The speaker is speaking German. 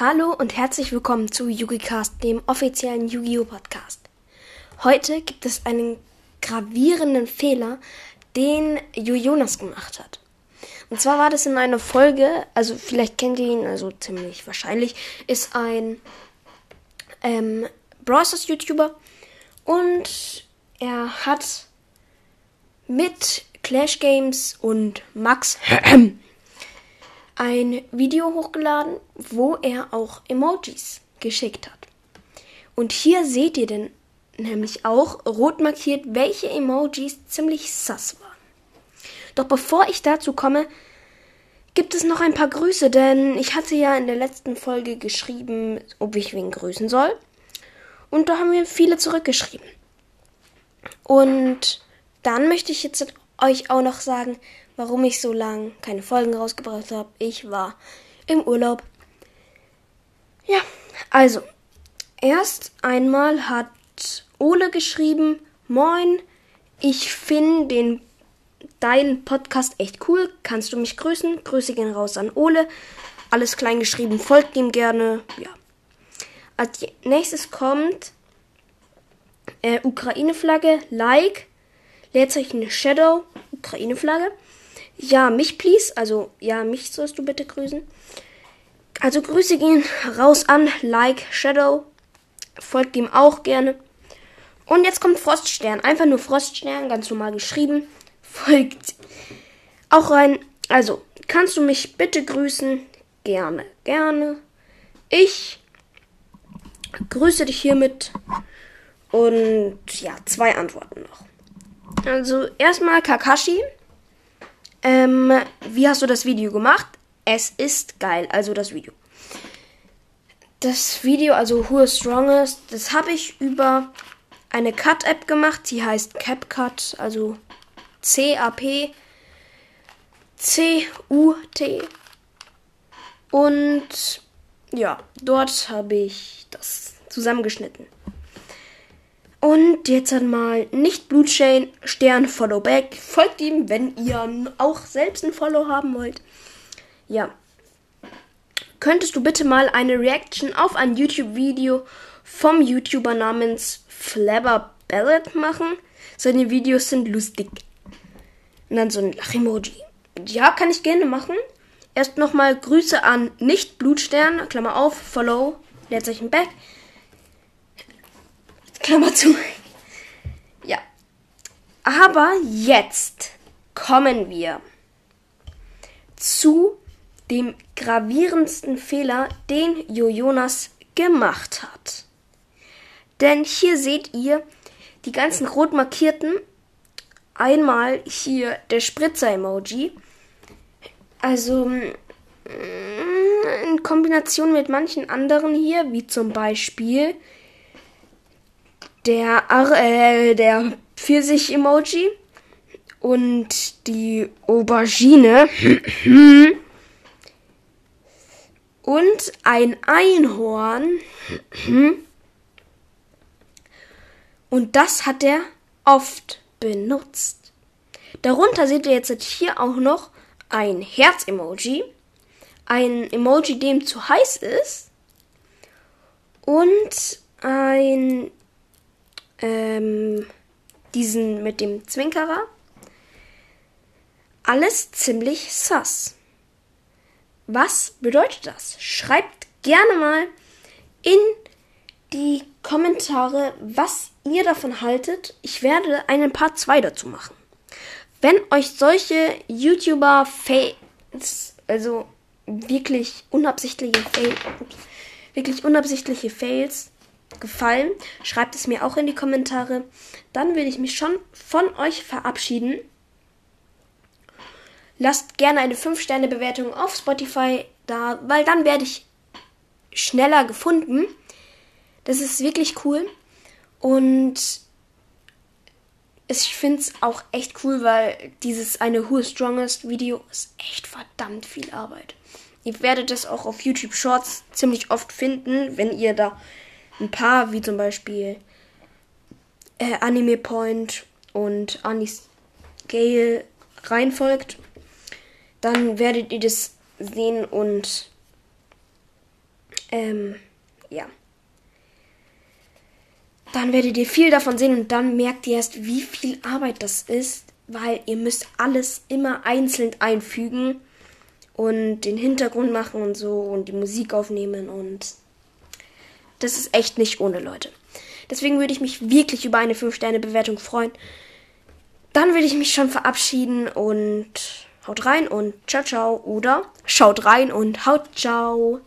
Hallo und herzlich willkommen zu YugiCast, dem offiziellen Yu-Gi-Oh! Podcast. Heute gibt es einen gravierenden Fehler, den Yu Jonas gemacht hat. Und zwar war das in einer Folge, also vielleicht kennt ihr ihn, also ziemlich wahrscheinlich, ist ein ähm, Browsers YouTuber und er hat mit Clash Games und Max ein Video hochgeladen, wo er auch Emojis geschickt hat. Und hier seht ihr denn nämlich auch rot markiert, welche Emojis ziemlich sass waren. Doch bevor ich dazu komme, gibt es noch ein paar Grüße, denn ich hatte ja in der letzten Folge geschrieben, ob ich wen grüßen soll. Und da haben mir viele zurückgeschrieben. Und dann möchte ich jetzt euch auch noch sagen, warum ich so lange keine Folgen rausgebracht habe. Ich war im Urlaub. Ja, also, erst einmal hat Ole geschrieben, Moin, ich finde den deinen Podcast echt cool. Kannst du mich grüßen? Grüße gehen raus an Ole. Alles klein geschrieben, folgt ihm gerne. Ja. Als nächstes kommt äh, Ukraine-Flagge, Like, Leerzeichen Shadow, Ukraine-Flagge. Ja, mich please. Also, ja, mich sollst du bitte grüßen. Also, Grüße gehen raus an Like Shadow. Folgt ihm auch gerne. Und jetzt kommt Froststern. Einfach nur Froststern, ganz normal geschrieben. Folgt auch rein. Also, kannst du mich bitte grüßen? Gerne, gerne. Ich grüße dich hiermit. Und ja, zwei Antworten noch. Also, erstmal Kakashi. Ähm, wie hast du das Video gemacht? Es ist geil, also das Video. Das Video, also Who is Strongest, das habe ich über eine Cut-App gemacht. Sie heißt CapCut, also C-A-P C-U-T. Und ja, dort habe ich das zusammengeschnitten. Und jetzt dann mal nicht Blutchain, Stern, Follow Back. Folgt ihm, wenn ihr auch selbst ein Follow haben wollt. Ja. Könntest du bitte mal eine Reaction auf ein YouTube-Video vom YouTuber namens Flabber Ballad machen? Seine Videos sind lustig. Und dann so ein Lach-Emoji. Ja, kann ich gerne machen. Erst nochmal Grüße an Nicht Blutstern, Klammer auf, Follow, Leerzeichen Back. Klammer zu. Ja. Aber jetzt kommen wir zu dem gravierendsten Fehler, den Jojonas gemacht hat. Denn hier seht ihr die ganzen rot markierten. Einmal hier der Spritzer-Emoji. Also mm, in Kombination mit manchen anderen hier, wie zum Beispiel der, äh, der Pfirsich-Emoji und die Aubergine und ein Einhorn. Und das hat er oft benutzt. Darunter seht ihr jetzt hier auch noch ein Herz-Emoji, ein Emoji, dem zu heiß ist und ein ähm, diesen mit dem Zwinkerer. Alles ziemlich sass. Was bedeutet das? Schreibt gerne mal in die Kommentare, was ihr davon haltet. Ich werde einen Part 2 dazu machen. Wenn euch solche YouTuber-Fails, also wirklich unabsichtliche Fails, wirklich unabsichtliche Fails gefallen. Schreibt es mir auch in die Kommentare. Dann will ich mich schon von euch verabschieden. Lasst gerne eine 5-Sterne-Bewertung auf Spotify da, weil dann werde ich schneller gefunden. Das ist wirklich cool. Und ich finde es auch echt cool, weil dieses eine Who is Strongest Video ist echt verdammt viel Arbeit. Ihr werdet das auch auf YouTube Shorts ziemlich oft finden, wenn ihr da ein paar, wie zum Beispiel äh, Anime Point und Anis Gale reinfolgt, dann werdet ihr das sehen und Ähm, ja. Dann werdet ihr viel davon sehen und dann merkt ihr erst, wie viel Arbeit das ist, weil ihr müsst alles immer einzeln einfügen und den Hintergrund machen und so und die Musik aufnehmen und das ist echt nicht ohne Leute. Deswegen würde ich mich wirklich über eine 5-Sterne-Bewertung freuen. Dann würde ich mich schon verabschieden und haut rein und ciao ciao oder schaut rein und haut ciao.